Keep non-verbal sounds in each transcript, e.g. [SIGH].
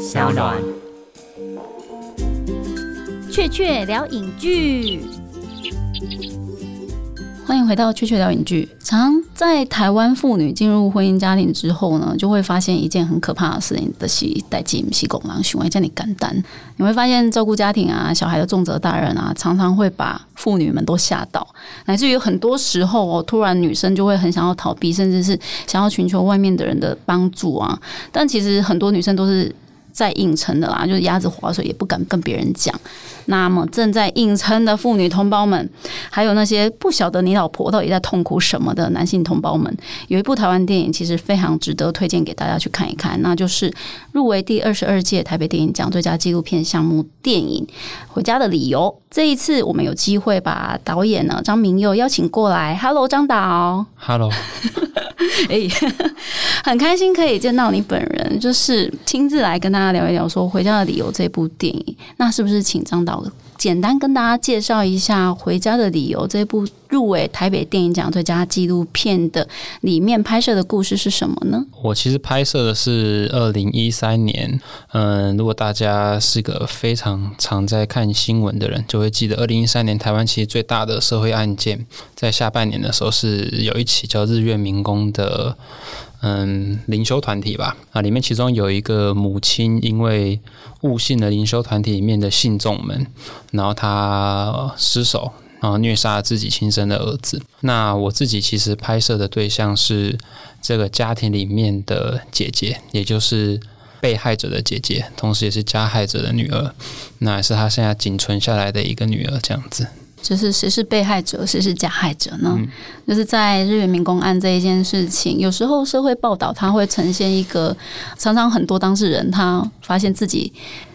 小暖。雀雀聊影剧，欢迎回到雀雀聊影剧。常在台湾妇女进入婚姻家庭之后呢，就会发现一件很可怕的事情的是代际不是狗狼行为，叫你干单。你会发现照顾家庭啊、小孩的重责大人啊，常常会把妇女们都吓到，乃至于很多时候哦，突然女生就会很想要逃避，甚至是想要寻求外面的人的帮助啊。但其实很多女生都是。在硬撑的啦，就是鸭子划水也不敢跟别人讲。那么正在硬撑的妇女同胞们，还有那些不晓得你老婆到底在痛苦什么的男性同胞们，有一部台湾电影其实非常值得推荐给大家去看一看，那就是入围第二十二届台北电影奖最佳纪录片项目电影《回家的理由》。这一次我们有机会把导演呢张明佑邀请过来。Hello，张导。Hello。[LAUGHS] 哎，[LAUGHS] 很开心可以见到你本人，就是亲自来跟大家聊一聊说《回家的理由》这部电影。那是不是请张导简单跟大家介绍一下《回家的理由》这部入围台北电影奖最佳纪录片的里面拍摄的故事是什么呢？我其实拍摄的是二零一三年，嗯，如果大家是个非常常在看新闻的人，就会记得二零一三年台湾其实最大的社会案件，在下半年的时候是有一起叫日月民工的。嗯，灵修团体吧，啊，里面其中有一个母亲，因为误信了灵修团体里面的信众们，然后她失手，然后虐杀了自己亲生的儿子。那我自己其实拍摄的对象是这个家庭里面的姐姐，也就是被害者的姐姐，同时也是加害者的女儿，那也是她现在仅存下来的一个女儿，这样子。就是谁是被害者，谁是加害者呢？就是在日月民工案这一件事情，有时候社会报道它会呈现一个，常常很多当事人他发现自己。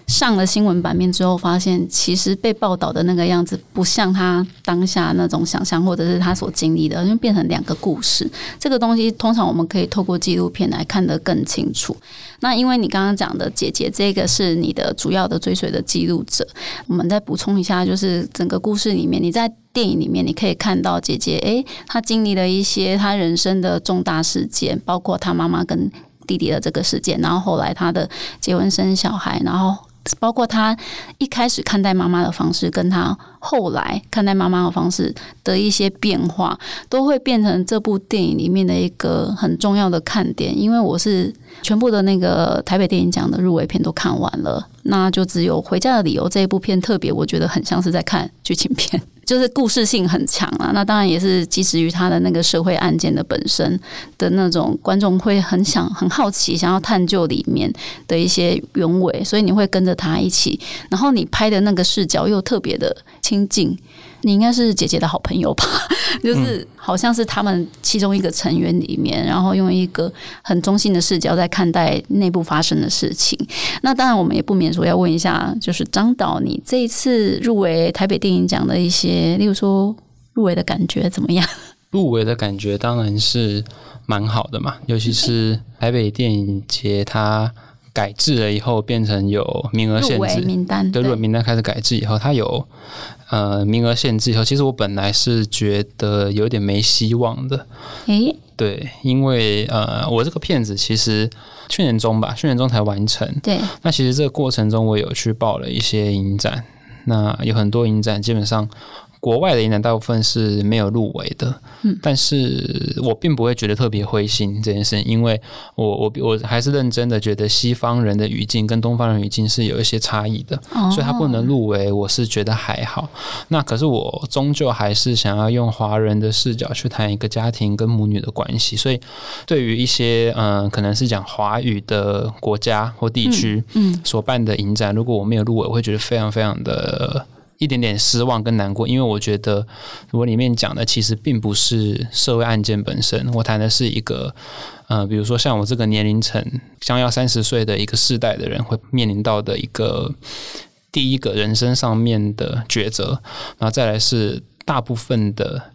上了新闻版面之后，发现其实被报道的那个样子不像他当下那种想象，或者是他所经历的，就变成两个故事。这个东西通常我们可以透过纪录片来看得更清楚。那因为你刚刚讲的姐姐，这个是你的主要的追随的记录者，我们再补充一下，就是整个故事里面，你在电影里面你可以看到姐姐，诶，她经历了一些她人生的重大事件，包括她妈妈跟弟弟的这个事件，然后后来她的结婚生小孩，然后。包括他一开始看待妈妈的方式，跟他后来看待妈妈的方式的一些变化，都会变成这部电影里面的一个很重要的看点。因为我是全部的那个台北电影奖的入围片都看完了，那就只有《回家的理由》这一部片特别，我觉得很像是在看剧情片。就是故事性很强啊，那当然也是基于他的那个社会案件的本身的那种观众会很想很好奇，想要探究里面的一些原委，所以你会跟着他一起，然后你拍的那个视角又特别的亲近。你应该是姐姐的好朋友吧？[LAUGHS] 就是好像是他们其中一个成员里面，然后用一个很中性的视角在看待内部发生的事情。那当然，我们也不免说要问一下，就是张导，你这一次入围台北电影奖的一些，例如说入围的感觉怎么样？[LAUGHS] 入围的感觉当然是蛮好的嘛，尤其是台北电影节它。改制了以后，变成有名额限制名单。对，入围名单开始改制以后，它有呃名额限制以后，其实我本来是觉得有点没希望的。诶，对，因为呃，我这个片子其实去年中吧，去年中才完成。对，那其实这个过程中，我有去报了一些影展，那有很多影展基本上。国外的影展大部分是没有入围的，嗯，但是我并不会觉得特别灰心这件事，因为我我我还是认真的觉得西方人的语境跟东方人语境是有一些差异的，所以他不能入围，我是觉得还好。那可是我终究还是想要用华人的视角去谈一个家庭跟母女的关系，所以对于一些嗯可能是讲华语的国家或地区，嗯，所办的影展，如果我没有入围，我会觉得非常非常的。一点点失望跟难过，因为我觉得我里面讲的其实并不是社会案件本身，我谈的是一个呃，比如说像我这个年龄层将要三十岁的一个世代的人会面临到的一个第一个人生上面的抉择，然后再来是大部分的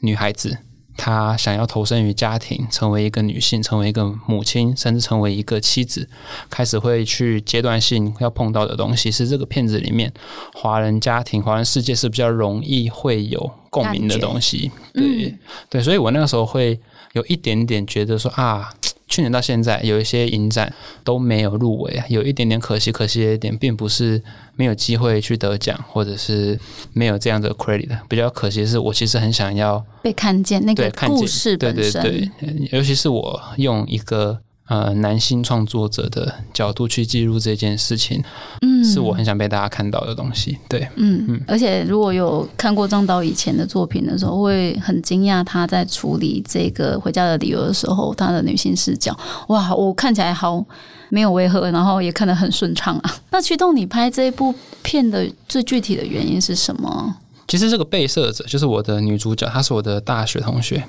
女孩子。她想要投身于家庭，成为一个女性，成为一个母亲，甚至成为一个妻子，开始会去阶段性要碰到的东西，是这个片子里面华人家庭、华人世界是比较容易会有共鸣的东西。对对，所以我那个时候会有一点点觉得说啊，去年到现在有一些影展都没有入围啊，有一点点可惜。可惜的一点，并不是没有机会去得奖，或者是没有这样的 credit。比较可惜的是，我其实很想要被看见那个故事本身，对对对，尤其是我用一个。呃，男性创作者的角度去记录这件事情，嗯，是我很想被大家看到的东西。对，嗯嗯。而且如果有看过张导以前的作品的时候，会很惊讶他在处理这个回家的理由的时候，他的女性视角，哇，我看起来好没有违和，然后也看得很顺畅啊。那驱动你拍这一部片的最具体的原因是什么？其实这个被摄者就是我的女主角，她是我的大学同学。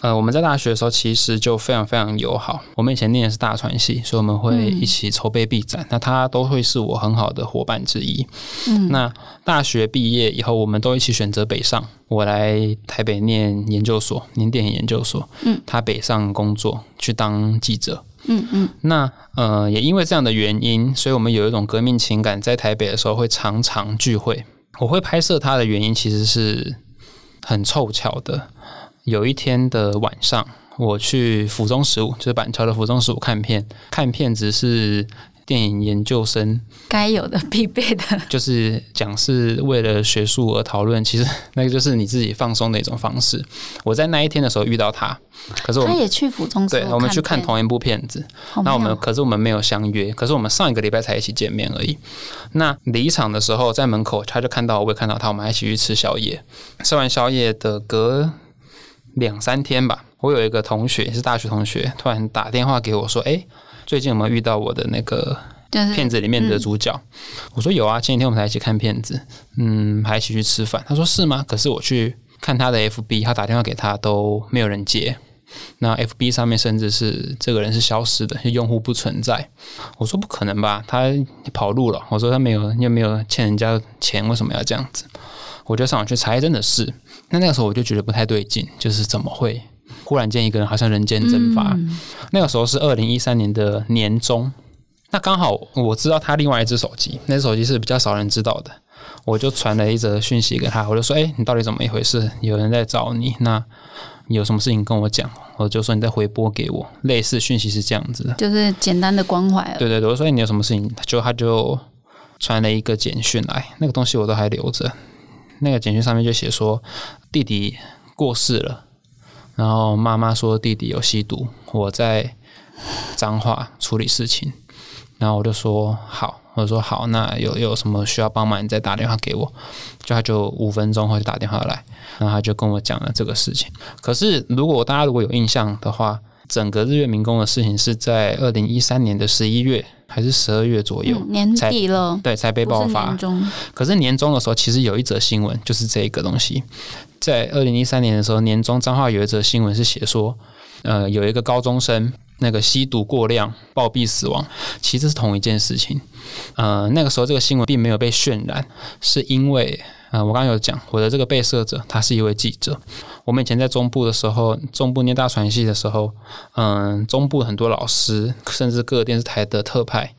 呃，我们在大学的时候其实就非常非常友好。我们以前念的是大传系，所以我们会一起筹备 B 展。那她都会是我很好的伙伴之一。嗯，那大学毕业以后，我们都一起选择北上。我来台北念研究所，念电影研究所。嗯，她北上工作去当记者。嗯嗯。那呃，也因为这样的原因，所以我们有一种革命情感。在台北的时候会常常聚会。我会拍摄它的原因，其实是很凑巧的。有一天的晚上，我去府中十五，就是板桥的府中十五看片。看片子是电影研究生该有的必备的，[LAUGHS] 就是讲是为了学术而讨论。其实那个就是你自己放松的一种方式。我在那一天的时候遇到他，可是他也去府中，对，我们去看同一部片子。那我们可是我们没有相约，可是我们上一个礼拜才一起见面而已。那离场的时候，在门口他就看到我，我也看到他，我们一起去吃宵夜。吃完宵夜的隔。两三天吧，我有一个同学是大学同学，突然打电话给我说：“哎，最近有没有遇到我的那个片子里面的主角？”我说：“有啊，前几天我们才一起看片子，嗯，还一起去吃饭。”他说：“是吗？”可是我去看他的 FB，他打电话给他都没有人接，那 FB 上面甚至是这个人是消失的，用户不存在。我说：“不可能吧，他跑路了。”我说：“他没有，又没有欠人家钱，为什么要这样子？”我就上网去查，真的是。那那个时候我就觉得不太对劲，就是怎么会忽然间一个人好像人间蒸发？那个时候是二零一三年的年中，那刚好我知道他另外一只手机，那只手机是比较少人知道的，我就传了一则讯息给他，我就说：“哎，你到底怎么一回事？有人在找你，那你有什么事情跟我讲？”我就说：“你再回拨给我。”类似讯息是这样子的，就是简单的关怀。对对对，我说：“你有什么事情？”就他就传了一个简讯来，那个东西我都还留着。那个简讯上面就写说弟弟过世了，然后妈妈说弟弟有吸毒，我在脏话处理事情，然后我就说好，我说好，那有有什么需要帮忙，你再打电话给我。就他就五分钟后就打电话来，然后他就跟我讲了这个事情。可是如果大家如果有印象的话，整个日月民工的事情是在二零一三年的十一月。还是十二月左右，年底了，对，才被爆发。可是年终的时候，其实有一则新闻，就是这个东西。在二零一三年的时候，年终彰化有一则新闻是写说，呃，有一个高中生那个吸毒过量暴毙死亡，其实是同一件事情。呃，那个时候这个新闻并没有被渲染，是因为。啊，我刚刚有讲，我的这个被摄者他是一位记者。我们以前在中部的时候，中部念大传系的时候，嗯，中部很多老师，甚至各个电视台的特派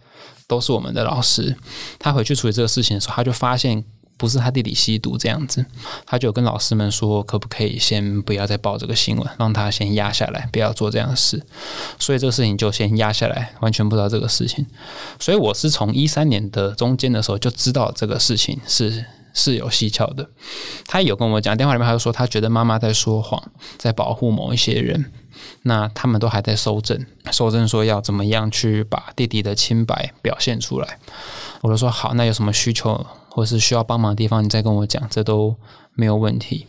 都是我们的老师。他回去处理这个事情的时候，他就发现不是他弟弟吸毒这样子，他就跟老师们说，可不可以先不要再报这个新闻，让他先压下来，不要做这样的事。所以这个事情就先压下来，完全不知道这个事情。所以我是从一三年的中间的时候就知道这个事情是。是有蹊跷的，他有跟我讲电话里面，他就说他觉得妈妈在说谎，在保护某一些人。那他们都还在收证，收证说要怎么样去把弟弟的清白表现出来。我就说好，那有什么需求或是需要帮忙的地方，你再跟我讲，这都没有问题。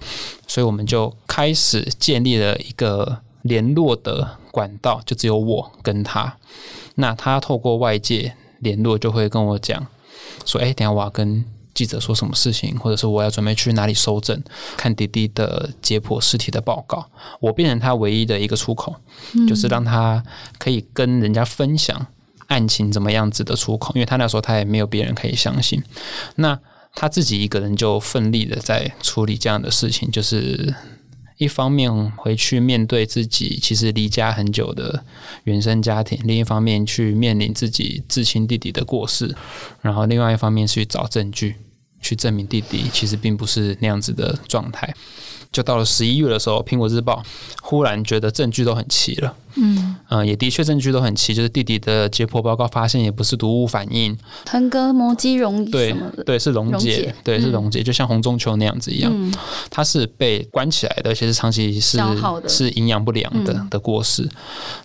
所以我们就开始建立了一个联络的管道，就只有我跟他。那他透过外界联络，就会跟我讲说：“哎，等下我要跟。”记者说什么事情，或者是我要准备去哪里收证，看弟弟的解剖尸体的报告，我变成他唯一的一个出口，就是让他可以跟人家分享案情怎么样子的出口，因为他那时候他也没有别人可以相信，那他自己一个人就奋力的在处理这样的事情，就是一方面回去面对自己其实离家很久的原生家庭，另一方面去面临自己至亲弟弟的过世，然后另外一方面去找证据。去证明弟弟其实并不是那样子的状态，就到了十一月的时候，《苹果日报》忽然觉得证据都很齐了。嗯。呃，也的确证据都很齐，就是弟弟的解剖报告发现也不是毒物反应，横膈膜肌溶对对是溶解，对是溶解，就像红中球那样子一样，它是被关起来的，而且是长期是是营养不良的的过失。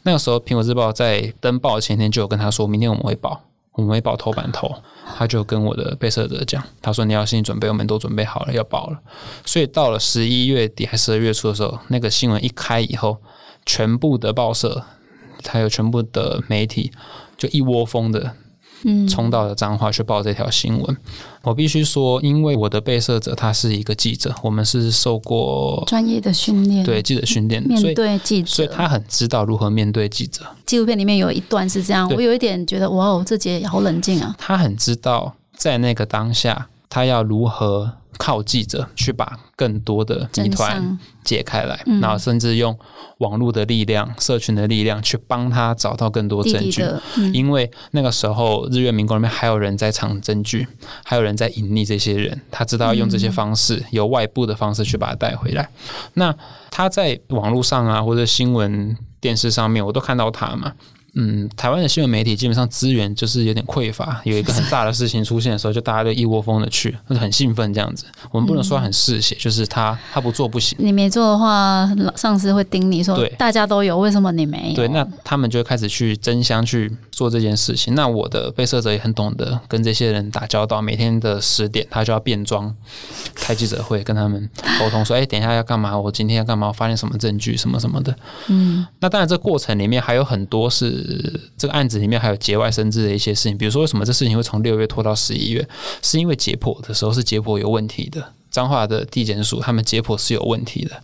那个时候，《苹果日报》在登报前天就有跟他说，明天我们会报，我们会报头版头。他就跟我的被摄者讲，他说你要心理准备，我们都准备好了要报了。所以到了十一月底还是十二月初的时候，那个新闻一开以后。全部的报社，还有全部的媒体，就一窝蜂的，嗯，冲到了彰化去报这条新闻。我必须说，因为我的被摄者他是一个记者，我们是受过专业的训练，对记者训练，面对记者，所以他很知道如何面对记者。纪录片里面有一段是这样，我有一点觉得，哇哦，这节好冷静啊。他很知道在那个当下，他要如何。靠记者去把更多的谜团解开来，然后甚至用网络的力量、社群的力量去帮他找到更多证据。因为那个时候日月民工里面还有人在藏证据，还有人在隐匿这些人。他知道用这些方式，由外部的方式去把他带回来。那他在网络上啊，或者新闻电视上面，我都看到他嘛。嗯，台湾的新闻媒体基本上资源就是有点匮乏，有一个很大的事情出现的时候，就大家都一窝蜂的去，或者很兴奋这样子。我们不能说很嗜血，就是他他不做不行。你没做的话，上司会盯你说，对，大家都有，为什么你没有？对，那他们就开始去争相去做这件事情。那我的被摄者也很懂得跟这些人打交道，每天的十点他就要变装开记者会，跟他们沟通说，哎，等一下要干嘛？我今天要干嘛？我发现什么证据？什么什么的。嗯，那当然，这过程里面还有很多是。这个案子里面还有节外生枝的一些事情，比如说为什么这事情会从六月拖到十一月，是因为解剖的时候是解剖有问题的，彰化的地检署他们解剖是有问题的，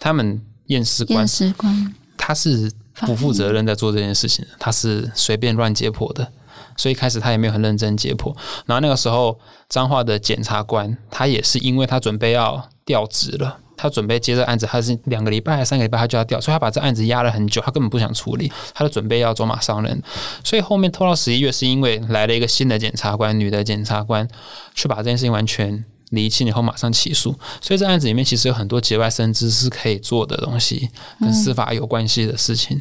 他们验尸官，验尸官他是 [LAUGHS] 不负责任在做这件事情，他是随便乱解剖的，所以开始他也没有很认真解剖，然后那个时候彰化的检察官他也是因为他准备要调职了。他准备接这案子，他是两个礼拜还三个礼拜，他就要调，所以他把这案子压了很久，他根本不想处理，他就准备要走马上任。所以后面拖到十一月，是因为来了一个新的检察官，女的检察官，去把这件事情完全厘清以后，马上起诉。所以这案子里面其实有很多节外生枝是可以做的东西，跟司法有关系的事情。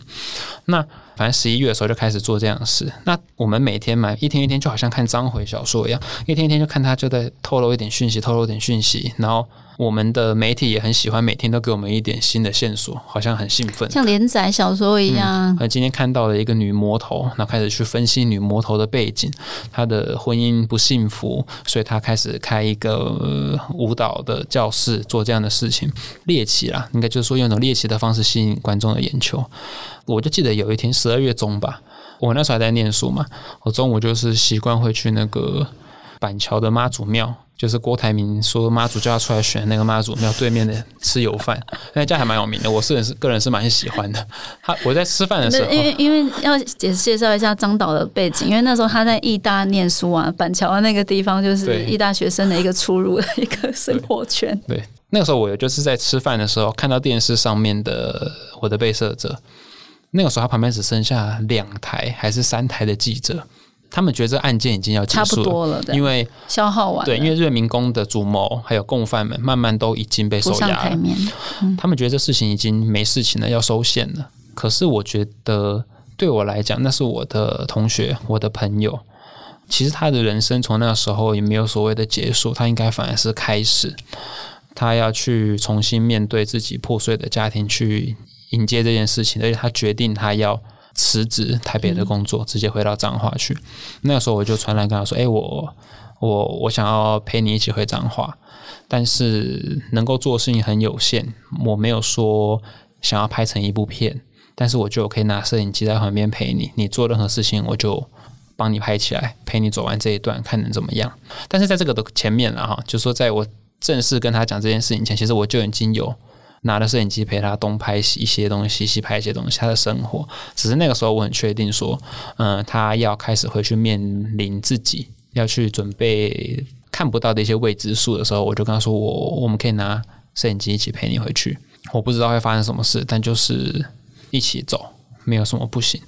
那反正十一月的时候就开始做这样的事。那我们每天嘛，一天一天就好像看章回小说一样，一天一天就看他就在透露一点讯息，透露一点讯息，然后。我们的媒体也很喜欢每天都给我们一点新的线索，好像很兴奋，像连载小说一样。那今天看到了一个女魔头，那开始去分析女魔头的背景，她的婚姻不幸福，所以她开始开一个舞蹈的教室，做这样的事情，猎奇啦，应该就是说用一种猎奇的方式吸引观众的眼球。我就记得有一天十二月中吧，我那时候还在念书嘛，我中午就是习惯会去那个板桥的妈祖庙。就是郭台铭说妈祖叫他出来选那个妈祖庙对面的吃油饭，那家还蛮有名的。我是是个人是蛮喜欢的。他我在吃饭的时候，因为因为要介介绍一下张导的背景，因为那时候他在义大念书啊，板桥那个地方就是义大学生的一个出入的一个生活圈。对，那个时候我就是在吃饭的时候看到电视上面的我的被摄者，那个时候他旁边只剩下两台还是三台的记者。他们觉得这案件已经要结束了，因为消耗完。对，因为日民工的主谋还有共犯们，慢慢都已经被收押了。他们觉得这事情已经没事情了，要收线了。可是我觉得，对我来讲，那是我的同学，我的朋友。其实他的人生从那个时候也没有所谓的结束，他应该反而是开始。他要去重新面对自己破碎的家庭，去迎接这件事情，而且他决定他要。辞职台北的工作，直接回到彰化去。那个时候我就传来跟他说：“哎，我我我想要陪你一起回彰化，但是能够做的事情很有限。我没有说想要拍成一部片，但是我就可以拿摄影机在旁边陪你。你做任何事情，我就帮你拍起来，陪你走完这一段，看能怎么样。但是在这个的前面了哈，就说在我正式跟他讲这件事情前，其实我就已经有。”拿着摄影机陪他东拍一些东西，西拍一些东西，他的生活。只是那个时候我很确定说，嗯，他要开始回去面临自己要去准备看不到的一些未知数的时候，我就跟他说，我我们可以拿摄影机一起陪你回去。我不知道会发生什么事，但就是一起走，没有什么不行。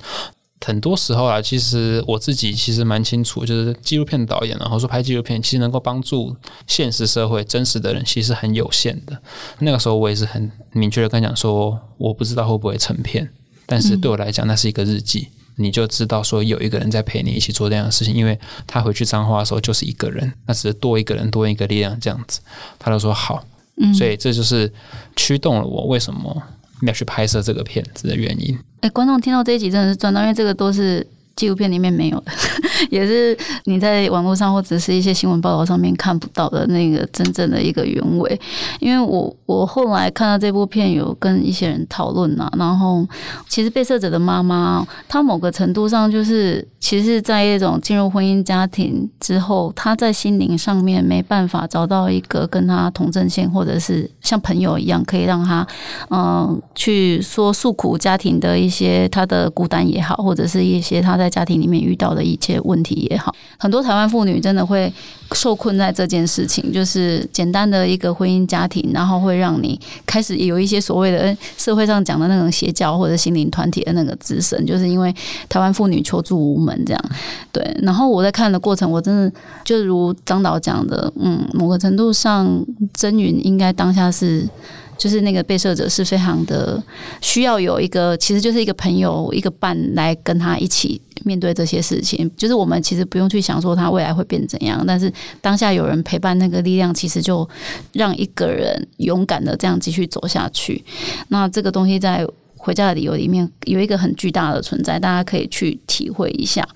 很多时候啊，其实我自己其实蛮清楚，就是纪录片导演，然后说拍纪录片，其实能够帮助现实社会真实的人，其实很有限的。那个时候我也是很明确的跟讲说，我不知道会不会成片，但是对我来讲，那是一个日记，你就知道说有一个人在陪你一起做这样的事情，因为他回去脏话的时候就是一个人，那只是多一个人多一个力量这样子。他就说好，所以这就是驱动了我为什么要去拍摄这个片子的原因。哎，观众听到这一集真的是赚到，因为这个都是。纪录片里面没有的，[LAUGHS] 也是你在网络上或者是一些新闻报道上面看不到的那个真正的一个原委。因为我我后来看到这部片，有跟一些人讨论呐，然后其实被摄者的妈妈，她某个程度上就是，其实，在一种进入婚姻家庭之后，她在心灵上面没办法找到一个跟她同阵线，或者是像朋友一样，可以让她嗯去说诉苦家庭的一些她的孤单也好，或者是一些她的。在家庭里面遇到的一切问题也好，很多台湾妇女真的会受困在这件事情，就是简单的一个婚姻家庭，然后会让你开始有一些所谓的社会上讲的那种邪教或者心灵团体的那个滋生，就是因为台湾妇女求助无门这样。对，然后我在看的过程，我真的就如张导讲的，嗯，某个程度上，真云应该当下是。就是那个被摄者是非常的需要有一个，其实就是一个朋友、一个伴来跟他一起面对这些事情。就是我们其实不用去想说他未来会变怎样，但是当下有人陪伴，那个力量其实就让一个人勇敢的这样继续走下去。那这个东西在回家的理由里面有一个很巨大的存在，大家可以去体会一下。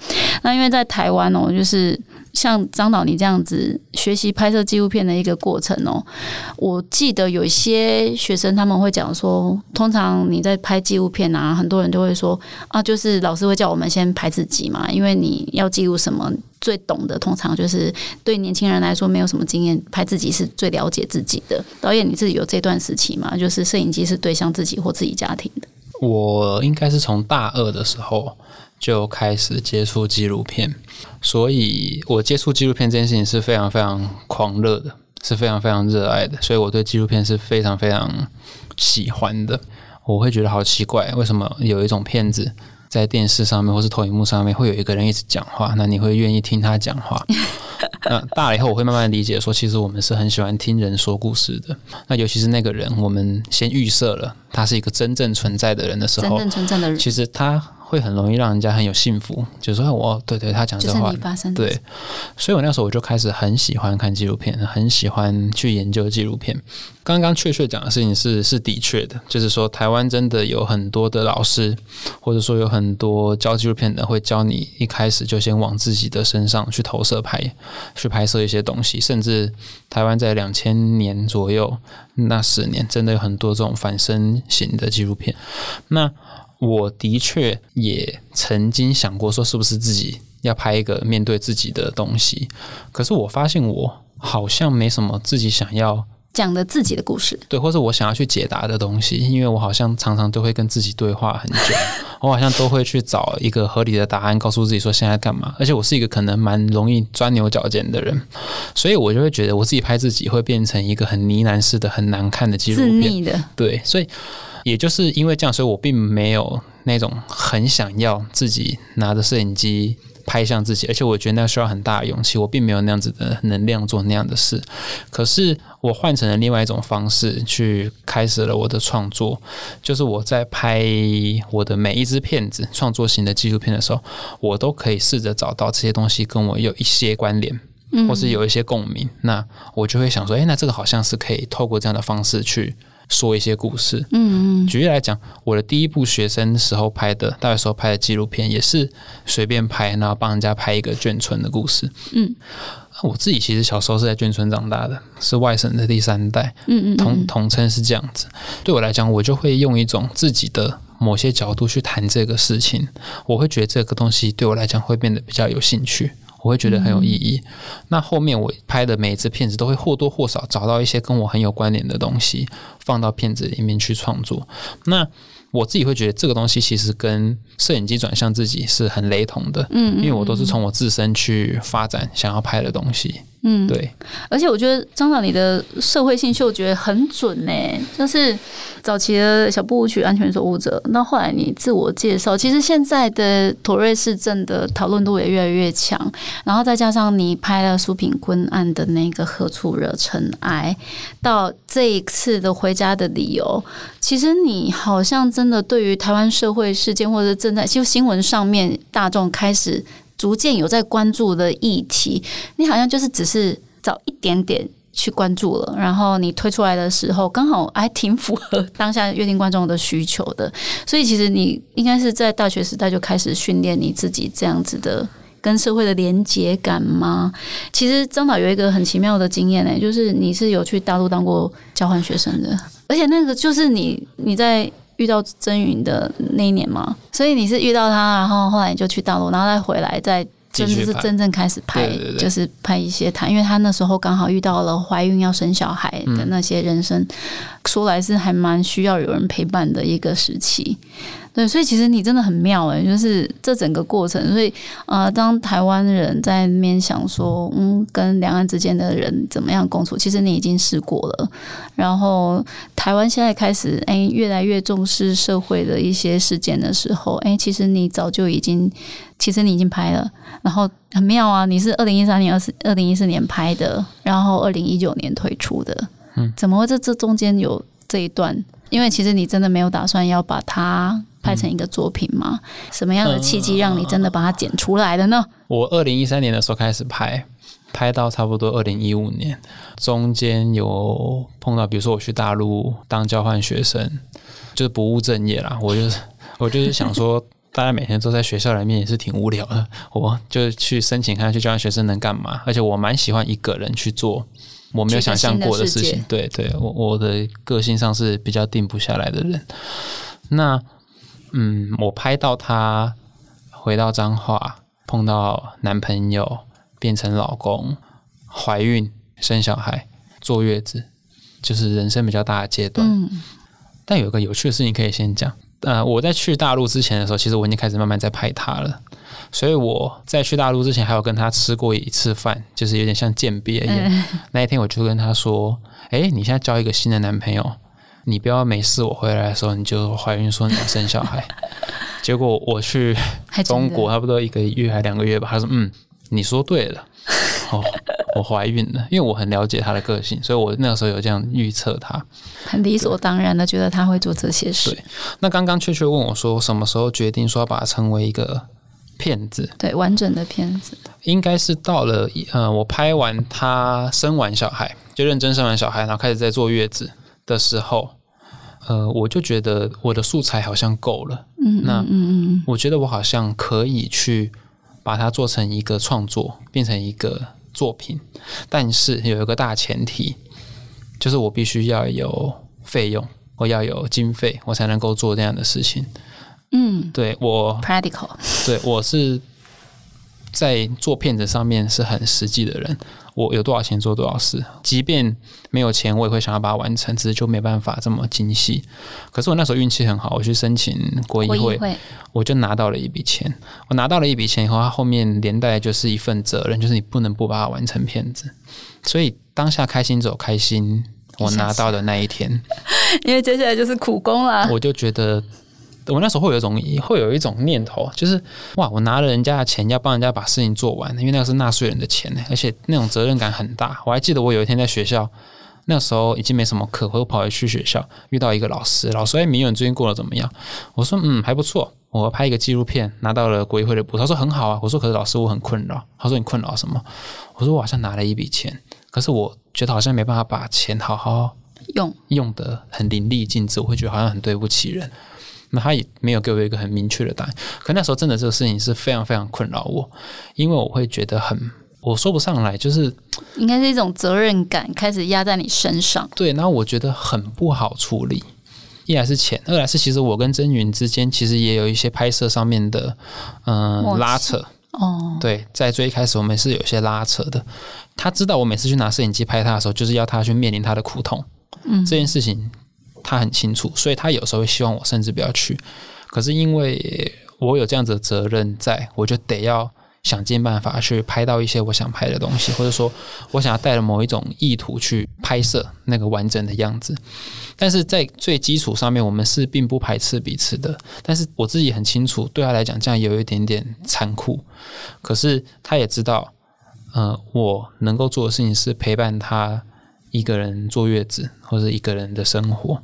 那因为在台湾哦，就是。像张导你这样子学习拍摄纪录片的一个过程哦，我记得有一些学生他们会讲说，通常你在拍纪录片啊，很多人就会说啊，就是老师会叫我们先拍自己嘛，因为你要记录什么，最懂的通常就是对年轻人来说没有什么经验，拍自己是最了解自己的。导演你自己有这段时期吗？就是摄影机是对象自己或自己家庭的？我应该是从大二的时候。就开始接触纪录片，所以我接触纪录片这件事情是非常非常狂热的，是非常非常热爱的，所以我对纪录片是非常非常喜欢的。我会觉得好奇怪，为什么有一种片子在电视上面或是投影幕上面会有一个人一直讲话，那你会愿意听他讲话？[LAUGHS] 那大了以后，我会慢慢理解说，其实我们是很喜欢听人说故事的。那尤其是那个人，我们先预设了他是一个真正存在的人的时候，真正存在的人，其实他。会很容易让人家很有幸福，就是说，我对对他讲这话，对，所以我那时候我就开始很喜欢看纪录片，很喜欢去研究纪录片。刚刚确确讲的事情是是的确的，就是说台湾真的有很多的老师，或者说有很多教纪录片的会教你一开始就先往自己的身上去投射拍，去拍摄一些东西，甚至台湾在两千年左右那十年，真的有很多这种反身型的纪录片，那。我的确也曾经想过，说是不是自己要拍一个面对自己的东西。可是我发现我好像没什么自己想要讲的自己的故事，对，或者我想要去解答的东西。因为我好像常常都会跟自己对话很久，[LAUGHS] 我好像都会去找一个合理的答案，告诉自己说现在干嘛。而且我是一个可能蛮容易钻牛角尖的人，所以我就会觉得我自己拍自己会变成一个很呢喃式的、很难看的纪录片的。对，所以。也就是因为这样，所以我并没有那种很想要自己拿着摄影机拍向自己，而且我觉得那需要很大的勇气。我并没有那样子的能量做那样的事。可是我换成了另外一种方式去开始了我的创作，就是我在拍我的每一支片子、创作型的纪录片的时候，我都可以试着找到这些东西跟我有一些关联，或是有一些共鸣。那我就会想说，哎，那这个好像是可以透过这样的方式去。说一些故事，嗯嗯，举例来讲，我的第一部学生时候拍的，大学时候拍的纪录片，也是随便拍，然后帮人家拍一个眷村的故事，嗯，我自己其实小时候是在眷村长大的，是外省的第三代，嗯嗯，统统称是这样子。对我来讲，我就会用一种自己的某些角度去谈这个事情，我会觉得这个东西对我来讲会变得比较有兴趣。我会觉得很有意义。那后面我拍的每一支片子都会或多或少找到一些跟我很有关联的东西，放到片子里面去创作。那我自己会觉得这个东西其实跟摄影机转向自己是很雷同的，嗯，因为我都是从我自身去发展想要拍的东西。嗯，对。而且我觉得张导你的社会性嗅觉很准呢，就是早期的小步舞曲《安全守护者》，那后来你自我介绍，其实现在的妥瑞市政的讨论度也越来越强，然后再加上你拍了苏品坤案的那个何处惹尘埃，到这一次的回家的理由，其实你好像真的对于台湾社会事件或者正在就新闻上面大众开始。逐渐有在关注的议题，你好像就是只是早一点点去关注了，然后你推出来的时候，刚好还挺符合当下约定观众的需求的，所以其实你应该是在大学时代就开始训练你自己这样子的跟社会的连结感吗？其实张导有一个很奇妙的经验呢，就是你是有去大陆当过交换学生的，而且那个就是你你在。遇到曾云的那一年嘛，所以你是遇到他，然后后来你就去大陆，然后再回来，再真的是真正开始拍，就是拍一些他，因为他那时候刚好遇到了怀孕要生小孩的那些人生，说来是还蛮需要有人陪伴的一个时期。对，所以其实你真的很妙诶，就是这整个过程。所以呃，当台湾人在那边想说，嗯，跟两岸之间的人怎么样共处，其实你已经试过了。然后台湾现在开始哎，越来越重视社会的一些事件的时候，哎，其实你早就已经，其实你已经拍了。然后很妙啊，你是二零一三年、二四、二零一四年拍的，然后二零一九年推出的，嗯，怎么会这这中间有这一段？因为其实你真的没有打算要把它。拍成一个作品吗？什么样的契机让你真的把它剪出来的呢？我二零一三年的时候开始拍，拍到差不多二零一五年，中间有碰到，比如说我去大陆当交换学生，就是不务正业啦。我就是我就是想说，大家每天都在学校里面也是挺无聊的，我就去申请看去交换学生能干嘛。而且我蛮喜欢一个人去做我没有想象过的事情。对对，我我的个性上是比较定不下来的人。那嗯，我拍到她回到彰化，碰到男朋友，变成老公，怀孕，生小孩，坐月子，就是人生比较大的阶段。嗯，但有一个有趣的事情可以先讲。呃，我在去大陆之前的时候，其实我已经开始慢慢在拍他了。所以我在去大陆之前，还有跟他吃过一次饭，就是有点像鉴别一样。那一天我就跟他说：“哎，你现在交一个新的男朋友。”你不要没事，我回来的时候你就怀孕说你要生小孩，[LAUGHS] 结果我去中国差不多一个月还两个月吧，他说嗯，你说对了，哦，我怀孕了，因为我很了解他的个性，所以我那个时候有这样预测他，很理所当然的觉得他会做这些事。对，那刚刚雀雀问我说什么时候决定说要把它成为一个骗子？对，完整的骗子，应该是到了呃，我拍完他生完小孩，就认真生完小孩，然后开始在坐月子的时候。呃，我就觉得我的素材好像够了，嗯，那嗯嗯，我觉得我好像可以去把它做成一个创作，变成一个作品，但是有一个大前提，就是我必须要有费用，我要有经费，我才能够做这样的事情。嗯，对我，practical，对我是在做片子上面是很实际的人。我有多少钱做多少事，即便没有钱，我也会想要把它完成，只是就没办法这么精细。可是我那时候运气很好，我去申请国议会，我就拿到了一笔钱。我拿到了一笔钱以后，它后面连带就是一份责任，就是你不能不把它完成片子。所以当下开心走开心，我拿到的那一天，因为接下来就是苦工了，我就觉得。我那时候会有一种会有一种念头，就是哇，我拿了人家的钱，要帮人家把事情做完，因为那个是纳税人的钱呢，而且那种责任感很大。我还记得我有一天在学校，那时候已经没什么课，我跑回去学校遇到一个老师，老师哎，明远最近过得怎么样？我说嗯还不错，我拍一个纪录片拿到了国议会的补，他说很好啊。我说可是老师我很困扰，他说你困扰什么？我说我好像拿了一笔钱，可是我觉得好像没办法把钱好好用用的很淋漓尽致，我会觉得好像很对不起人。那他也没有给我一个很明确的答案，可那时候真的这个事情是非常非常困扰我，因为我会觉得很我说不上来，就是应该是一种责任感开始压在你身上。对，然后我觉得很不好处理，一来是钱，二来是其实我跟曾云之间其实也有一些拍摄上面的嗯拉扯哦。对，在最一开始我们是有些拉扯的，他知道我每次去拿摄影机拍他的时候，就是要他去面临他的苦痛，嗯，这件事情。他很清楚，所以他有时候会希望我甚至不要去。可是因为我有这样子的责任，在我就得要想尽办法去拍到一些我想拍的东西，或者说我想要带着某一种意图去拍摄那个完整的样子。但是在最基础上面，我们是并不排斥彼此的。但是我自己很清楚，对他来讲这样有一点点残酷。可是他也知道，呃，我能够做的事情是陪伴他。一个人坐月子或者一个人的生活，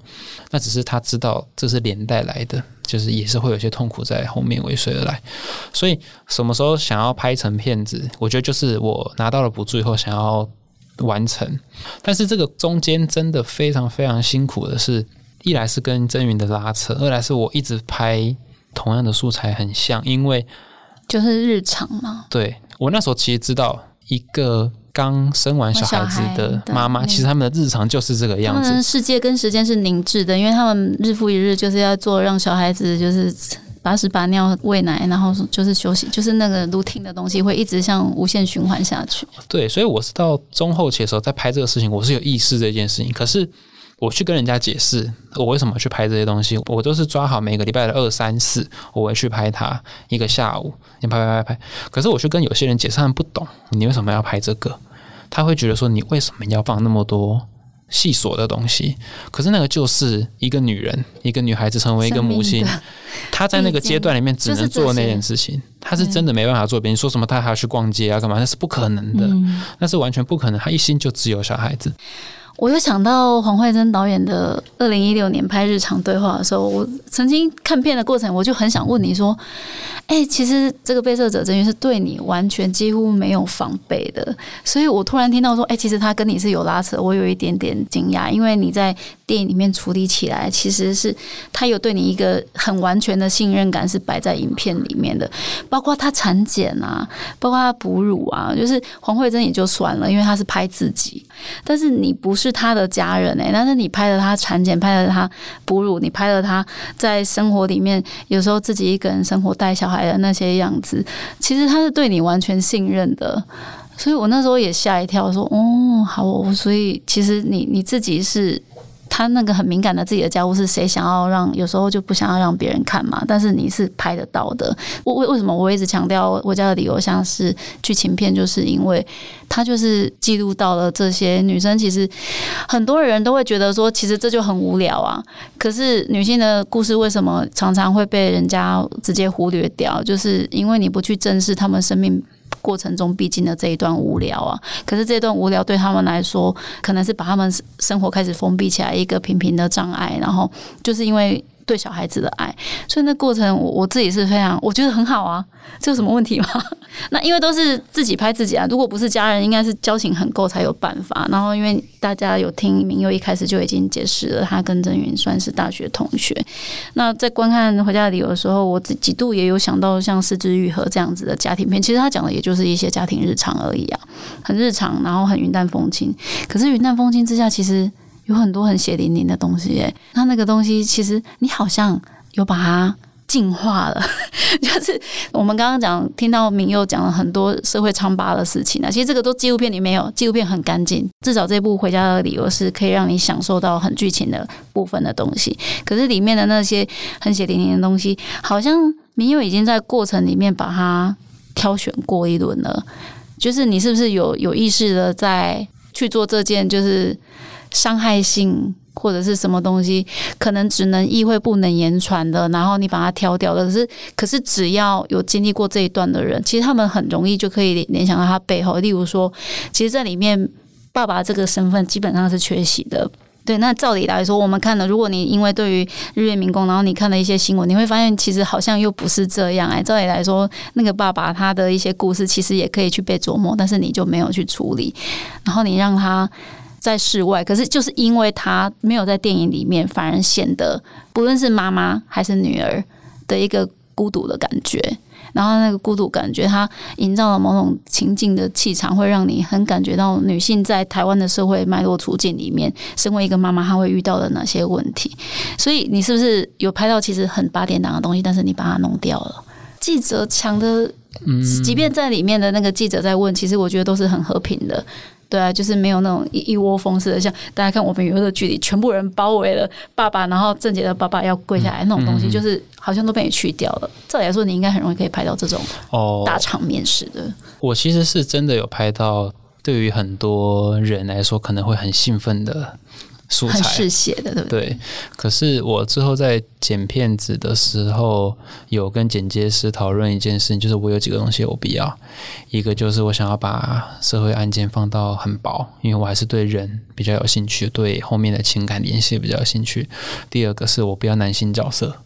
那只是他知道这是连带来的，就是也是会有些痛苦在后面尾随而来。所以什么时候想要拍成片子，我觉得就是我拿到了补助以后想要完成。但是这个中间真的非常非常辛苦的是，一来是跟真云的拉扯，二来是我一直拍同样的素材很像，因为就是日常嘛。对我那时候其实知道一个。刚生完小孩子的妈妈，其实他们的日常就是这个样子。世界跟时间是凝滞的，因为他们日复一日就是要做让小孩子就是把屎把尿喂奶，然后就是休息，就是那个 routine 的东西会一直像无限循环下去。对，所以我是到中后期的时候在拍这个事情，我是有意识这件事情。可是我去跟人家解释我为什么去拍这些东西，我都是抓好每个礼拜的二三四，我会去拍它一个下午，你拍拍拍拍。可是我去跟有些人解释，他们不懂你为什么要拍这个。他会觉得说：“你为什么要放那么多细琐的东西？”可是那个就是一个女人，一个女孩子成为一个母亲，她在那个阶段里面只能做那件事情，她是真的没办法做。别人说什么，她还要去逛街啊，干嘛？那是不可能的，那是完全不可能。她一心就只有小孩子。我又想到黄慧珍导演的二零一六年拍《日常对话》的时候，我曾经看片的过程，我就很想问你说：“哎，其实这个被摄者真于是对你完全几乎没有防备的。”所以我突然听到说：“哎，其实他跟你是有拉扯。”我有一点点惊讶，因为你在电影里面处理起来，其实是他有对你一个很完全的信任感，是摆在影片里面的。包括他产检啊，包括他哺乳啊，就是黄慧珍也就算了，因为他是拍自己，但是你不是。是他的家人哎，但是你拍了他产检，拍了他哺乳，你拍了他在生活里面，有时候自己一个人生活带小孩的那些样子，其实他是对你完全信任的，所以我那时候也吓一跳，说哦，好，所以其实你你自己是。他那个很敏感的自己的家务是谁想要让有时候就不想要让别人看嘛？但是你是拍得到的。为为为什么我一直强调我家的理由像是剧情片，就是因为他就是记录到了这些女生。其实很多人都会觉得说，其实这就很无聊啊。可是女性的故事为什么常常会被人家直接忽略掉？就是因为你不去正视他们生命。过程中必经的这一段无聊啊，可是这段无聊对他们来说，可能是把他们生活开始封闭起来一个平平的障碍，然后就是因为。对小孩子的爱，所以那过程我我自己是非常，我觉得很好啊，这有什么问题吗？[LAUGHS] 那因为都是自己拍自己啊，如果不是家人，应该是交情很够才有办法。然后因为大家有听明佑一开始就已经解释了，他跟郑云算是大学同学。那在观看《回家的理由》的时候，我几度也有想到像《四肢愈合》这样子的家庭片，其实他讲的也就是一些家庭日常而已啊，很日常，然后很云淡风轻。可是云淡风轻之下，其实。有很多很血淋淋的东西，哎，那那个东西其实你好像有把它净化了，[LAUGHS] 就是我们刚刚讲听到明佑讲了很多社会疮疤的事情啊，其实这个都纪录片里没有，纪录片很干净，至少这部回家的理由是可以让你享受到很剧情的部分的东西，可是里面的那些很血淋淋的东西，好像明佑已经在过程里面把它挑选过一轮了，就是你是不是有有意识的在去做这件就是。伤害性或者是什么东西，可能只能意会不能言传的，然后你把它挑掉了。可是，可是只要有经历过这一段的人，其实他们很容易就可以联想到他背后。例如说，其实在里面，爸爸这个身份基本上是缺席的。对，那照理来说，我们看了，如果你因为对于日月民工，然后你看了一些新闻，你会发现其实好像又不是这样。哎，照理来说，那个爸爸他的一些故事其实也可以去被琢磨，但是你就没有去处理，然后你让他。在室外，可是就是因为他没有在电影里面，反而显得不论是妈妈还是女儿的一个孤独的感觉。然后那个孤独感觉，它营造了某种情境的气场，会让你很感觉到女性在台湾的社会脉络处境里面，身为一个妈妈，她会遇到的哪些问题。所以你是不是有拍到其实很八点档的东西，但是你把它弄掉了？记者强的，即便在里面的那个记者在问，其实我觉得都是很和平的。对啊，就是没有那种一一窝蜂似的，像大家看我们有的距离，全部人包围了爸爸，然后郑杰的爸爸要跪下来那种东西，就是好像都被你去掉了。照理来说，你应该很容易可以拍到这种哦，大场面式的。我其实是真的有拍到，对于很多人来说可能会很兴奋的。素材是写的，对不对？对。可是我之后在剪片子的时候，有跟剪接师讨论一件事情，就是我有几个东西我必要。一个就是我想要把社会案件放到很薄，因为我还是对人比较有兴趣，对后面的情感联系比较有兴趣。第二个是我不要男性角色，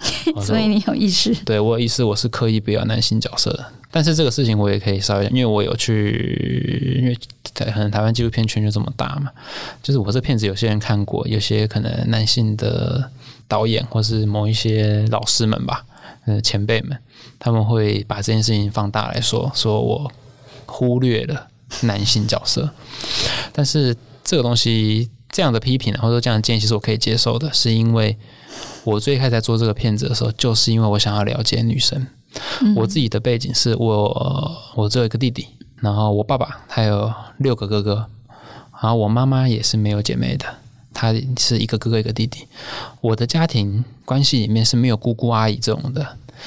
[LAUGHS] 所以你有意识？对我有意识，我是刻意不要男性角色的。但是这个事情我也可以稍微，因为我有去，因为台可能台湾纪录片圈就这么大嘛，就是我这片子有些人看过，有些可能男性的导演或是某一些老师们吧，呃前辈们，他们会把这件事情放大来说，说我忽略了男性角色。但是这个东西这样的批评或者说这样的建议，其实我可以接受的，是因为我最开始在做这个片子的时候，就是因为我想要了解女生。我自己的背景是我我只有一个弟弟，然后我爸爸他有六个哥哥，然后我妈妈也是没有姐妹的，她是一个哥哥一个弟弟。我的家庭关系里面是没有姑姑阿姨这种的，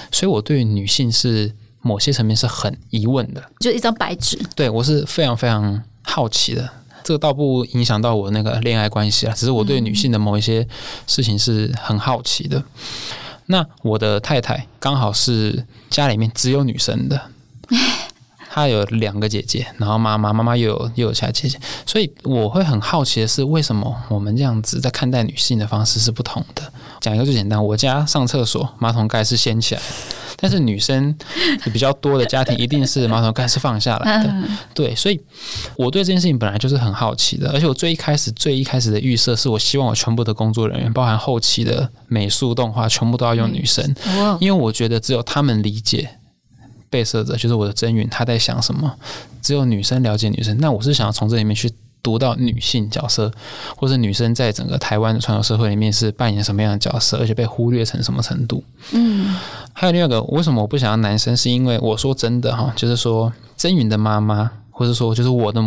所以我对女性是某些层面是很疑问的，就一张白纸。对我是非常非常好奇的，这倒不影响到我那个恋爱关系啊，只是我对女性的某一些事情是很好奇的。那我的太太刚好是家里面只有女生的，她有两个姐姐，然后妈妈妈妈又有又有其他姐姐，所以我会很好奇的是，为什么我们这样子在看待女性的方式是不同的？讲一个最简单，我家上厕所马桶盖是掀起来。但是女生比较多的家庭，一定是马桶盖是放下来的，对，所以我对这件事情本来就是很好奇的，而且我最一开始最一开始的预设是我希望我全部的工作人员，包含后期的美术动画，全部都要用女生，因为我觉得只有他们理解被摄者，就是我的真云他在想什么，只有女生了解女生，那我是想要从这里面去。读到女性角色，或者女生在整个台湾的传统社会里面是扮演什么样的角色，而且被忽略成什么程度？嗯，还有另外一个，为什么我不想要男生？是因为我说真的哈，就是说真云的妈妈，或者说就是我的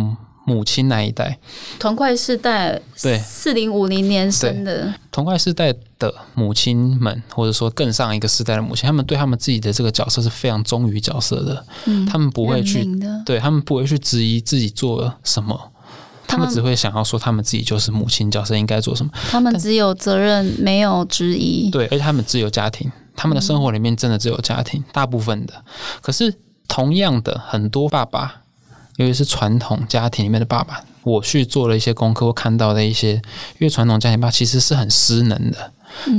母亲那一代，同块世代，对，四零五零年生的同块世代的母亲们，或者说更上一个世代的母亲，他们对他们自己的这个角色是非常忠于角色的，嗯，他们不会去，对他们不会去质疑自己做了什么。他们只会想要说，他们自己就是母亲角色，应该做什么？他们只有责任，没有质疑。对，而且他们只有家庭，他们的生活里面真的只有家庭，大部分的。可是，同样的，很多爸爸，尤其是传统家庭里面的爸爸，我去做了一些功课，我看到的一些，因为传统家庭爸其实是很失能的，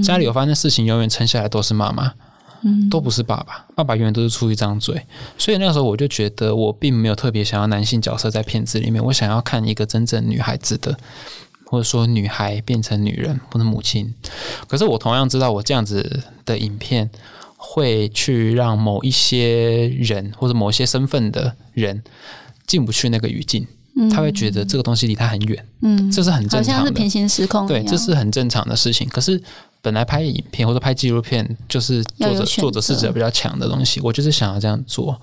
家里有发生事情，永远撑下来都是妈妈。都不是爸爸，爸爸永远都是出一张嘴，所以那个时候我就觉得我并没有特别想要男性角色在片子里面，我想要看一个真正女孩子的，或者说女孩变成女人或者母亲。可是我同样知道，我这样子的影片会去让某一些人或者某些身份的人进不去那个语境，他会觉得这个东西离他很远，嗯，这是很正常的，平行时空，对，这是很正常的事情。可是。本来拍影片或者拍纪录片，就是作者作者视角比较强的东西。我就是想要这样做，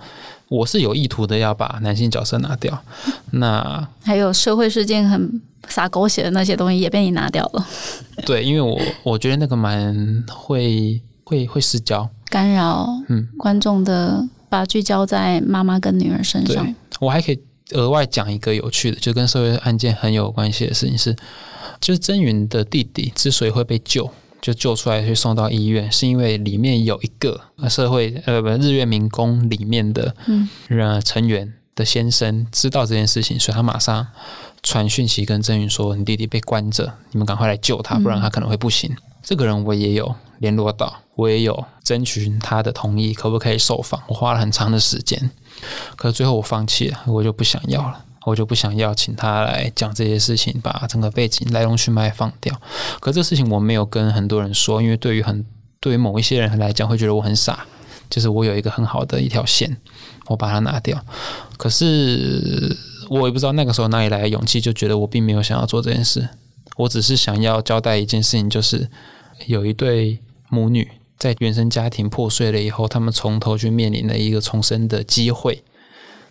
我是有意图的要把男性角色拿掉。[LAUGHS] 那还有社会事件很洒狗血的那些东西也被你拿掉了。[LAUGHS] 对，因为我我觉得那个蛮会会会失焦，干扰嗯观众的，把聚焦在妈妈跟女儿身上。我还可以额外讲一个有趣的，就跟社会案件很有关系的事情是，就是曾云的弟弟之所以会被救。就救出来去送到医院，是因为里面有一个社会呃不日月民工里面的呃成员的先生知道这件事情，所以他马上传讯息跟曾云说：“你弟弟被关着，你们赶快来救他，不然他可能会不行。”这个人我也有联络到，我也有征询他的同意，可不可以受访？我花了很长的时间，可是最后我放弃了，我就不想要了。我就不想要请他来讲这些事情，把整个背景来龙去脉放掉。可这事情我没有跟很多人说，因为对于很对于某一些人来讲，会觉得我很傻。就是我有一个很好的一条线，我把它拿掉。可是我也不知道那个时候哪里来的勇气，就觉得我并没有想要做这件事。我只是想要交代一件事情，就是有一对母女在原生家庭破碎了以后，他们从头去面临了一个重生的机会。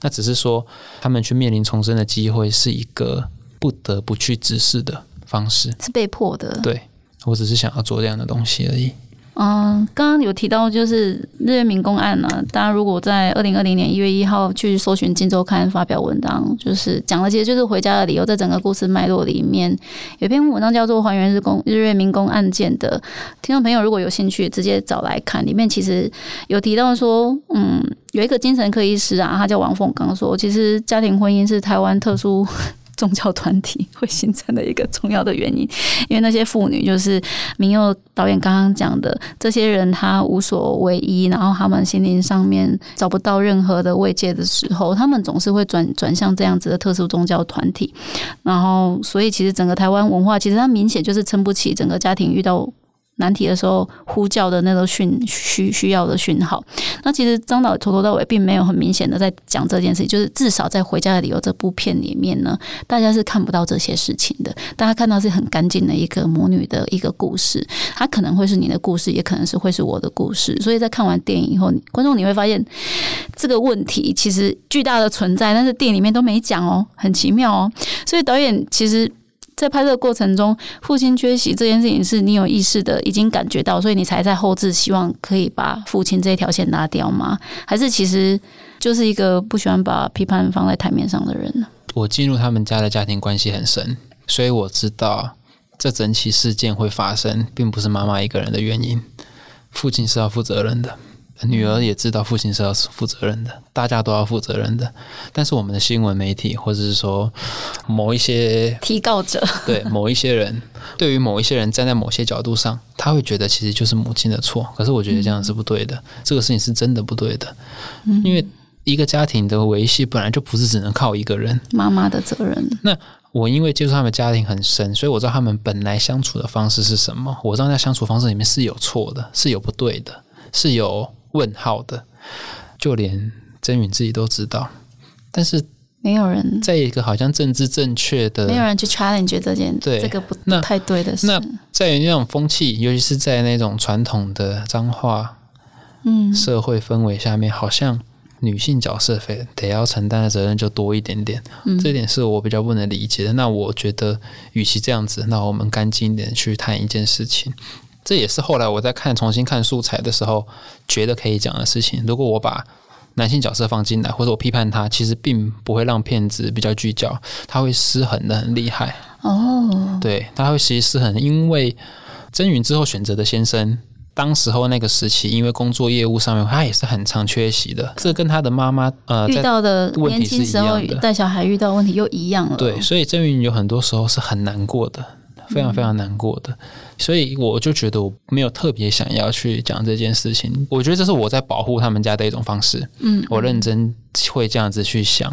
那只是说他们去面临重生的机会是一个不得不去直视的方式，是被迫的。对我只是想要做这样的东西而已。嗯，刚刚有提到就是日月民工案呢，大家如果在二零二零年一月一号去搜寻《金周刊》发表文章，就是讲了，其实就是回家的理由。在整个故事脉络里面，有篇文章叫做《还原日工日月民工案件》的听众朋友，如果有兴趣，直接找来看。里面其实有提到说，嗯，有一个精神科医师啊，他叫王凤刚，说其实家庭婚姻是台湾特殊。宗教团体会形成的一个重要的原因，[LAUGHS] 因为那些妇女就是明佑导演刚刚讲的，这些人他无所唯依，然后他们心灵上面找不到任何的慰藉的时候，他们总是会转转向这样子的特殊宗教团体，然后所以其实整个台湾文化其实它明显就是撑不起整个家庭遇到。难题的时候呼叫的那个讯需需要的讯号，那其实张导从头到尾并没有很明显的在讲这件事情，就是至少在《回家的理由》这部片里面呢，大家是看不到这些事情的。大家看到是很干净的一个母女的一个故事，它可能会是你的故事，也可能是会是我的故事。所以在看完电影以后，观众你会发现这个问题其实巨大的存在，但是电影里面都没讲哦，很奇妙哦。所以导演其实。在拍摄过程中，父亲缺席这件事情是你有意识的，已经感觉到，所以你才在后置希望可以把父亲这条线拉掉吗？还是其实就是一个不喜欢把批判放在台面上的人呢？我进入他们家的家庭关系很深，所以我知道这整起事件会发生，并不是妈妈一个人的原因，父亲是要负责任的。女儿也知道父亲是要负责任的，大家都要负责任的。但是我们的新闻媒体，或者是说某一些提告者，[LAUGHS] 对某一些人，对于某一些人站在某些角度上，他会觉得其实就是母亲的错。可是我觉得这样是不对的，这个事情是真的不对的。因为一个家庭的维系本来就不是只能靠一个人，妈妈的责任。那我因为接触他们家庭很深，所以我知道他们本来相处的方式是什么。我知道在相处方式里面是有错的，是有不对的，是有。问号的，就连曾允自己都知道，但是没有人在一个好像政治正确的，没有人去 challenge 这件对这个不太对的事。那在于那种风气，尤其是在那种传统的脏话嗯社会氛围下面，好像女性角色非得要承担的责任就多一点点。嗯，这点是我比较不能理解的。那我觉得，与其这样子，那我们干净一点去谈一件事情。这也是后来我在看重新看素材的时候觉得可以讲的事情。如果我把男性角色放进来，或者我批判他，其实并不会让片子比较聚焦，他会失衡的很厉害。哦，对，他会其实失衡，因为曾云之后选择的先生，当时候那个时期，因为工作业务上面，他也是很常缺席的。这跟他的妈妈呃遇到的年轻时候带小孩遇到问题又一样了。对，所以曾云有很多时候是很难过的。非常非常难过的，所以我就觉得我没有特别想要去讲这件事情。我觉得这是我在保护他们家的一种方式。嗯，我认真会这样子去想。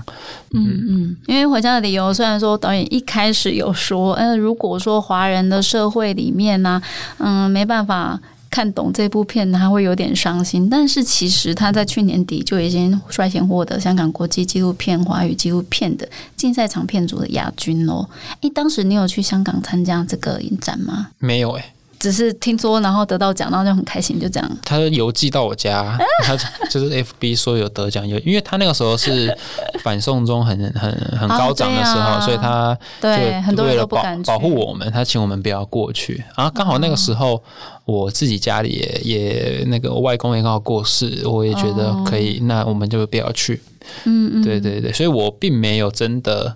嗯嗯，因为回家的理由，虽然说导演一开始有说，呃，如果说华人的社会里面呢，嗯，没办法。看懂这部片，他会有点伤心。但是其实他在去年底就已经率先获得香港国际纪录片华语纪录片的竞赛场片组的亚军哦。诶，当时你有去香港参加这个影展吗？没有诶。只是听说，然后得到奖，然后就很开心，就这样。他邮寄到我家，他就是 F B 说有得奖，有，因为他那个时候是反送中很很很高涨的时候，所以他对很多人都不敢保护我们，他请我们不要过去。然后刚好那个时候，我自己家里也也那个外公也刚好过世，我也觉得可以，那我们就不要去。嗯嗯，对对对，所以我并没有真的。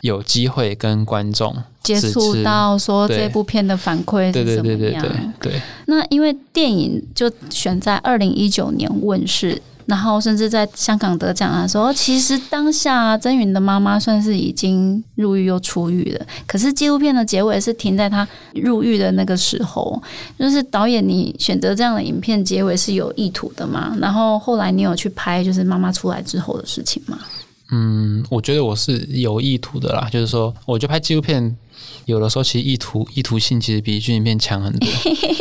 有机会跟观众接触到，说这部片的反馈是怎么样？对，那因为电影就选在二零一九年问世，然后甚至在香港得奖的时候，其实当下曾云的妈妈算是已经入狱又出狱了。可是纪录片的结尾是停在她入狱的那个时候，就是导演你选择这样的影片结尾是有意图的嘛？然后后来你有去拍就是妈妈出来之后的事情吗？嗯，我觉得我是有意图的啦，就是说，我觉得拍纪录片有的时候其实意图意图性其实比剧情片强很多。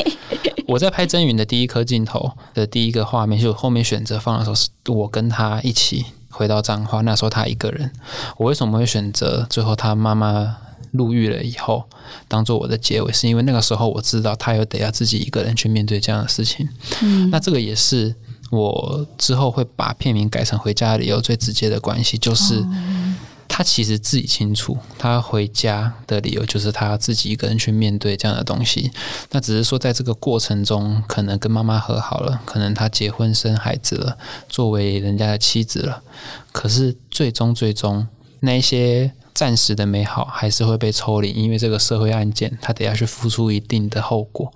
[LAUGHS] 我在拍真云的第一颗镜头的第一个画面，就后面选择放的时候，是我跟他一起回到彰化，那时候他一个人。我为什么会选择最后他妈妈入狱了以后当做我的结尾？是因为那个时候我知道他又得要自己一个人去面对这样的事情。嗯，那这个也是。我之后会把片名改成《回家的理由》，最直接的关系就是他其实自己清楚，他回家的理由就是他自己一个人去面对这样的东西。那只是说，在这个过程中，可能跟妈妈和好了，可能他结婚生孩子了，作为人家的妻子了。可是最终，最终那一些。暂时的美好还是会被抽离，因为这个社会案件，他得要去付出一定的后果，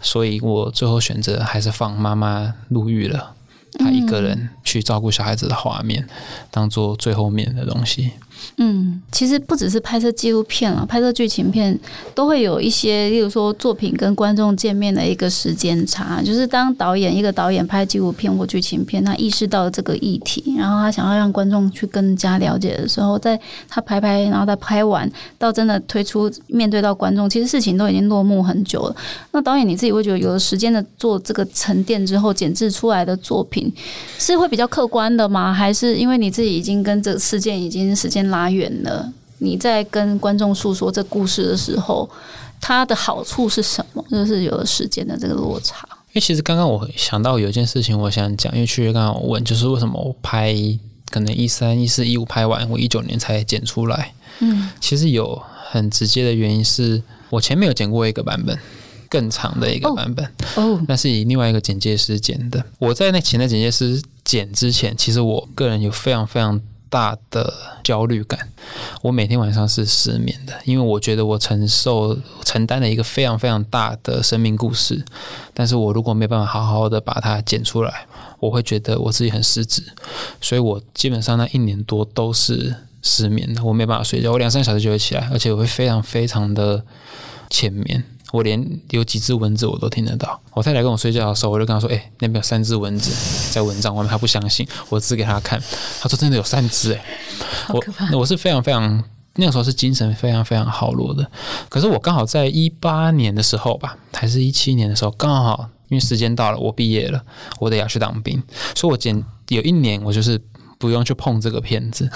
所以我最后选择还是放妈妈入狱了，她一个人去照顾小孩子的画面，当做最后面的东西。嗯，其实不只是拍摄纪录片了，拍摄剧情片都会有一些，例如说作品跟观众见面的一个时间差。就是当导演一个导演拍纪录片或剧情片，他意识到了这个议题，然后他想要让观众去更加了解的时候，在他拍拍，然后再拍完，到真的推出面对到观众，其实事情都已经落幕很久了。那导演你自己会觉得，有了时间的做这个沉淀之后，剪制出来的作品是会比较客观的吗？还是因为你自己已经跟这个事件已经时间？拉远了，你在跟观众诉说这故事的时候，它的好处是什么？就是有了时间的这个落差。因为其实刚刚我想到有一件事情，我想讲，因为去刚刚我问，就是为什么我拍可能一三、一四、一五拍完，我一九年才剪出来。嗯，其实有很直接的原因，是我前面有剪过一个版本，更长的一个版本。哦，那是以另外一个剪接师剪的。我在那前的剪接师剪之前，其实我个人有非常非常。大的焦虑感，我每天晚上是失眠的，因为我觉得我承受承担了一个非常非常大的生命故事，但是我如果没办法好好的把它剪出来，我会觉得我自己很失职，所以我基本上那一年多都是失眠的，我没办法睡觉，我两三个小时就会起来，而且我会非常非常的浅眠。我连有几只蚊子我都听得到。我太太跟我睡觉的时候，我就跟她说：“哎，那边有三只蚊子在蚊帐外面。”她不相信，我指给她看，她说：“真的有三只。”哎，我我是非常非常那个时候是精神非常非常好弱的。可是我刚好在一八年的时候吧，还是一七年的时候，刚好因为时间到了，我毕业了，我得要去当兵，所以我简有一年我就是不用去碰这个片子，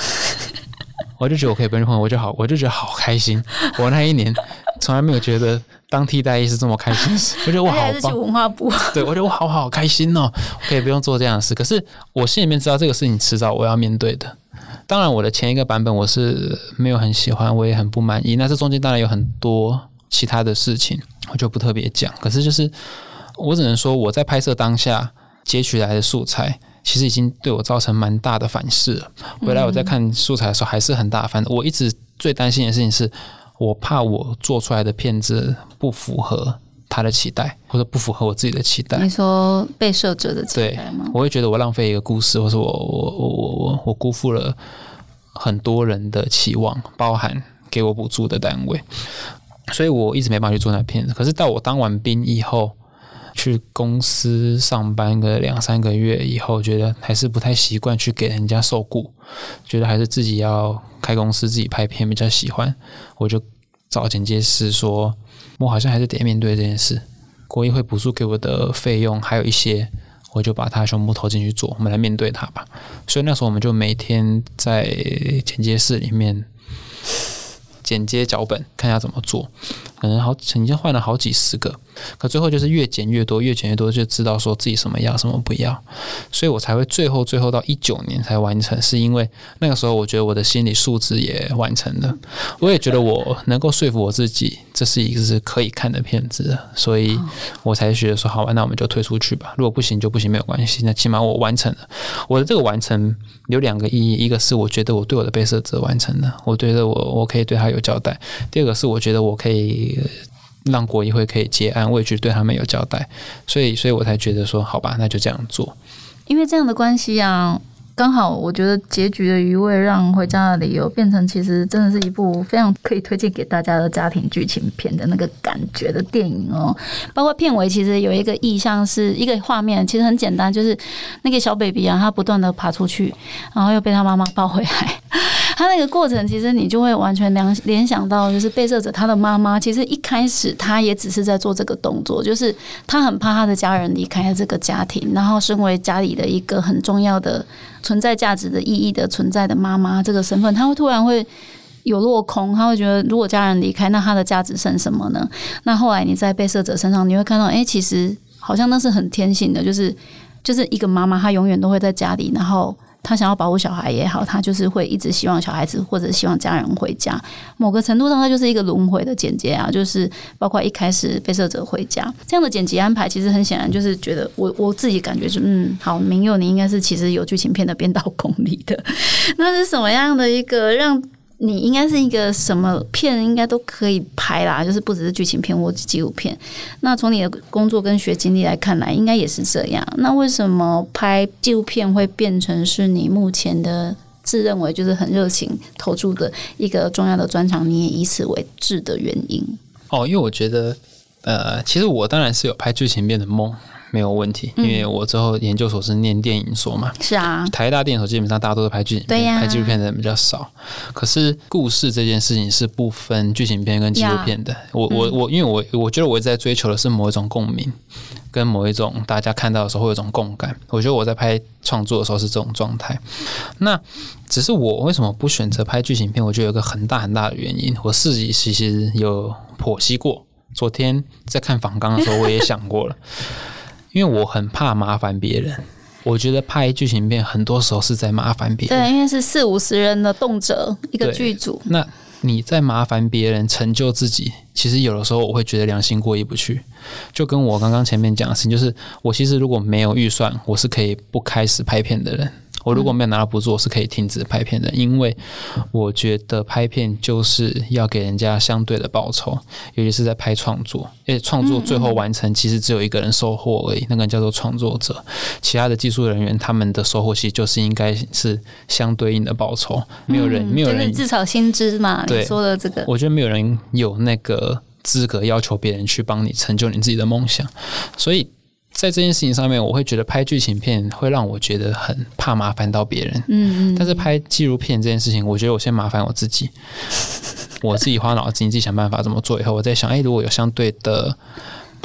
[LAUGHS] 我就觉得我可以不用碰，我就好，我就觉得好开心。我那一年从来没有觉得。当替代役是这么开心，[LAUGHS] 我觉得我好棒。文化部，[LAUGHS] 对我觉得我好好开心哦，可以不用做这样的事。可是我心里面知道这个事情迟早我要面对的。当然，我的前一个版本我是没有很喜欢，我也很不满意。那这中间当然有很多其他的事情，我就不特别讲。可是就是我只能说，我在拍摄当下截取来的素材，其实已经对我造成蛮大的反噬了。回来我在看素材的时候，还是很大反。我一直最担心的事情是。我怕我做出来的片子不符合他的期待，或者不符合我自己的期待。你说被摄者的期待吗？我会觉得我浪费一个故事，或者我我我我我我辜负了很多人的期望，包含给我补助的单位，所以我一直没办法去做那片子。可是到我当完兵以后。去公司上班个两三个月以后，觉得还是不太习惯去给人家受雇，觉得还是自己要开公司自己拍片比较喜欢。我就找剪接师说，我好像还是得面对这件事。国议会补助给我的费用还有一些，我就把它全部投进去做，我们来面对它吧。所以那时候我们就每天在剪接室里面。剪接脚本，看一下怎么做，可能好曾经换了好几十个，可最后就是越剪越多，越剪越多，就知道说自己什么要，什么不要，所以我才会最后最后到一九年才完成，是因为那个时候我觉得我的心理素质也完成了，我也觉得我能够说服我自己，这是一个是可以看的片子，所以我才觉得说好吧，那我们就推出去吧，如果不行就不行，没有关系，那起码我完成了，我的这个完成有两个意义，一个是我觉得我对我的被摄者完成了，我觉得我我可以对他有。交代。第二个是，我觉得我可以让国议会可以结案，我也觉得对他们有交代，所以，所以我才觉得说，好吧，那就这样做。因为这样的关系啊。刚好，我觉得结局的余味让《回家的理由》变成其实真的是一部非常可以推荐给大家的家庭剧情片的那个感觉的电影哦。包括片尾其实有一个意象，是一个画面，其实很简单，就是那个小 baby 啊，他不断的爬出去，然后又被他妈妈抱回来。他那个过程，其实你就会完全联联想到，就是被摄者他的妈妈，其实一开始他也只是在做这个动作，就是他很怕他的家人离开这个家庭，然后身为家里的一个很重要的。存在价值的意义的存在的妈妈这个身份，他会突然会有落空，他会觉得如果家人离开，那他的价值剩什么呢？那后来你在被摄者身上，你会看到，哎，其实好像那是很天性的，就是就是一个妈妈，她永远都会在家里，然后。他想要保护小孩也好，他就是会一直希望小孩子或者希望家人回家。某个程度上，他就是一个轮回的简介啊，就是包括一开始被摄者回家这样的剪辑安排，其实很显然就是觉得我我自己感觉是嗯，好，明佑你应该是其实有剧情片的编导功力的，[LAUGHS] 那是什么样的一个让？你应该是一个什么片应该都可以拍啦，就是不只是剧情片或纪录片。那从你的工作跟学经历来看来，应该也是这样。那为什么拍纪录片会变成是你目前的自认为就是很热情投注的一个重要的专长？你也以此为志的原因？哦，因为我觉得，呃，其实我当然是有拍剧情片的梦。没有问题，因为我之后研究所是念电影所嘛。是啊，台大电影所基本上大家都是拍剧情片，拍纪录片的人比较少。可是故事这件事情是不分剧情片跟纪录片的。我我我，因为我我觉得我在追求的是某一种共鸣，跟某一种大家看到的时候会有一种共感。我觉得我在拍创作的时候是这种状态。那只是我为什么不选择拍剧情片？我觉得有个很大很大的原因，我自己其实有剖析过。昨天在看访纲的时候，我也想过了。因为我很怕麻烦别人，我觉得拍剧情片很多时候是在麻烦别人。对，因为是四五十人的动辄一个剧组。那你在麻烦别人成就自己，其实有的时候我会觉得良心过意不去。就跟我刚刚前面讲的事情，就是我其实如果没有预算，我是可以不开始拍片的人。我如果没有拿到补助，我是可以停止拍片的，因为我觉得拍片就是要给人家相对的报酬，尤其是在拍创作，而且创作最后完成其实只有一个人收获而已，那个人叫做创作者，其他的技术人员他们的收获其实就是应该是相对应的报酬，没有人没有人至少薪资嘛，你说的这个，我觉得没有人有那个资格要求别人去帮你成就你自己的梦想，所以。在这件事情上面，我会觉得拍剧情片会让我觉得很怕麻烦到别人。嗯嗯。但是拍纪录片这件事情，我觉得我先麻烦我自己，我自己花脑筋，自己想办法怎么做。以后我在想，哎，如果有相对的。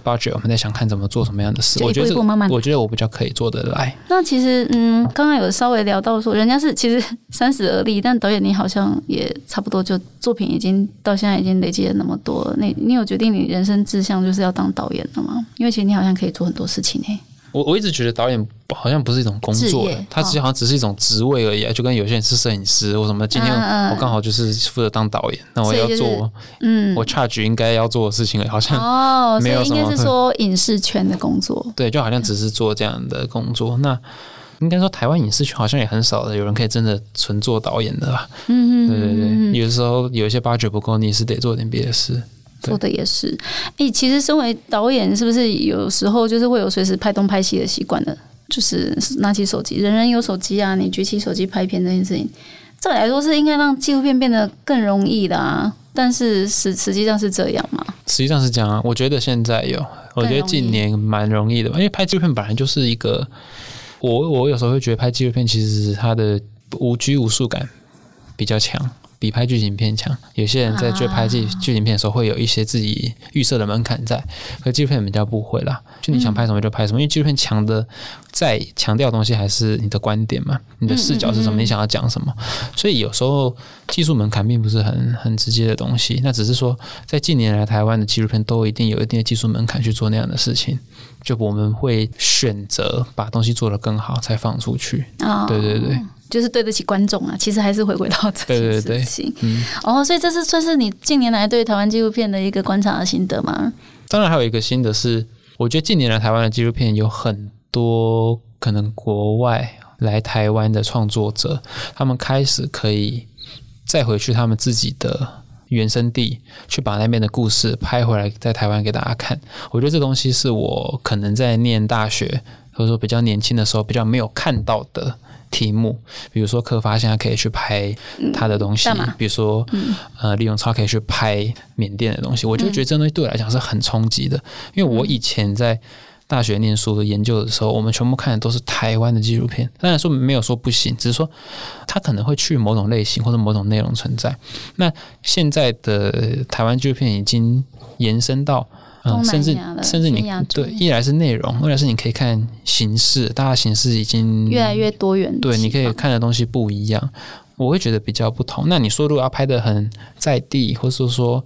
budget，我们在想看怎么做什么样的事。我觉得我觉得我比较可以做得来。那其实，嗯，刚刚有稍微聊到说，人家是其实 [LAUGHS] 三十而立，但导演你好像也差不多，就作品已经到现在已经累积了那么多。那你有决定你人生志向就是要当导演了吗？因为其实你好像可以做很多事情诶。我我一直觉得导演好像不是一种工作，他其实好像只是一种职位而已，就跟有些人是摄影师或什么。今天我刚好就是负责当导演，那我要做，嗯，我 charge 应该要做的事情，好像哦，[LAUGHS] 没有应该是说影视圈的工作，对，就好像只是做这样的工作。那应该说台湾影视圈好像也很少的有人可以真的纯做导演的吧？嗯嗯，对对对，有的时候有一些 budget 不够，你是得做点别的事。做的也是，诶，其实身为导演，是不是有时候就是会有随时拍东拍西的习惯的？就是拿起手机，人人有手机啊，你举起手机拍片这件事情，照理来说是应该让纪录片变得更容易的啊。但是实实际上是这样吗？实际上是这样啊。我觉得现在有，我觉得近年蛮容易的，因为拍纪录片本来就是一个，我我有时候会觉得拍纪录片其实它的无拘无束感比较强。比拍剧情片强，有些人在追拍剧剧情片的时候，会有一些自己预设的门槛在，可纪录片比较不会啦。就你想拍什么就拍什么，因为纪录片强的在强调的东西还是你的观点嘛，你的视角是什么，你想要讲什么。所以有时候技术门槛并不是很很直接的东西，那只是说在近年来台湾的纪录片都一定有一定的技术门槛去做那样的事情，就我们会选择把东西做得更好才放出去。啊，对对对。就是对得起观众啊，其实还是回归到这件事情。哦，所以这是算是你近年来对台湾纪录片的一个观察的心得吗？当然，还有一个心得是，我觉得近年来台湾的纪录片有很多可能国外来台湾的创作者，他们开始可以再回去他们自己的原生地，去把那边的故事拍回来，在台湾给大家看。我觉得这东西是我可能在念大学或者说比较年轻的时候比较没有看到的。题目，比如说科发现在可以去拍他的东西，比如说呃李永超可以去拍缅甸的东西，我就觉得这东西对我来讲是很冲击的，因为我以前在大学念书的研究的时候，我们全部看的都是台湾的纪录片，当然说没有说不行，只是说它可能会去某种类型或者某种内容存在。那现在的台湾纪录片已经延伸到。嗯，甚至甚至你对，一来是内容，二来是你可以看形式，大家形式已经越来越多元。对，你可以看的东西不一样。我会觉得比较不同。那你说如果要拍的很在地，或是说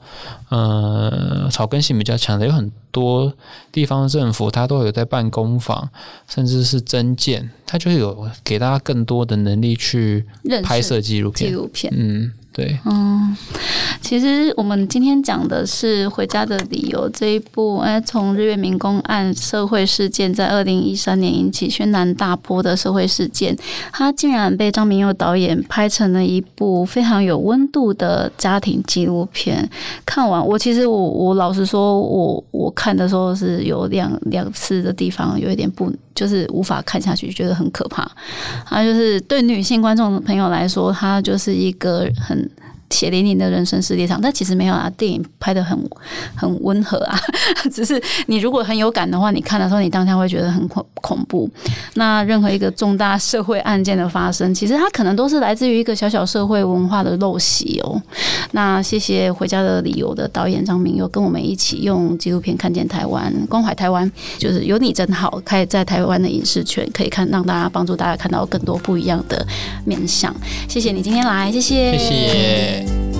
呃草根性比较强的，有很多地方政府它都有在办工坊，甚至是增建，它就有给大家更多的能力去拍摄纪录片。纪录片，嗯。对，嗯，其实我们今天讲的是《回家的理由》这一部，哎，从日月民工案社会事件，在二零一三年引起轩然大波的社会事件，它竟然被张明佑导演拍成了一部非常有温度的家庭纪录片。看完，我其实我我老实说，我我看的时候是有两两次的地方有一点不，就是无法看下去，觉得很可怕。他，就是对女性观众朋友来说，它就是一个很。血淋淋的人生世界上，但其实没有啊。电影拍的很很温和啊，[LAUGHS] 只是你如果很有感的话，你看的时候，你当下会觉得很恐恐怖。那任何一个重大社会案件的发生，其实它可能都是来自于一个小小社会文化的陋习哦。那谢谢《回家的理由》的导演张明又跟我们一起用纪录片看见台湾，关怀台湾，就是有你真好，可以在台湾的影视圈可以看，让大家帮助大家看到更多不一样的面相。谢谢你今天来，谢谢，谢谢。it.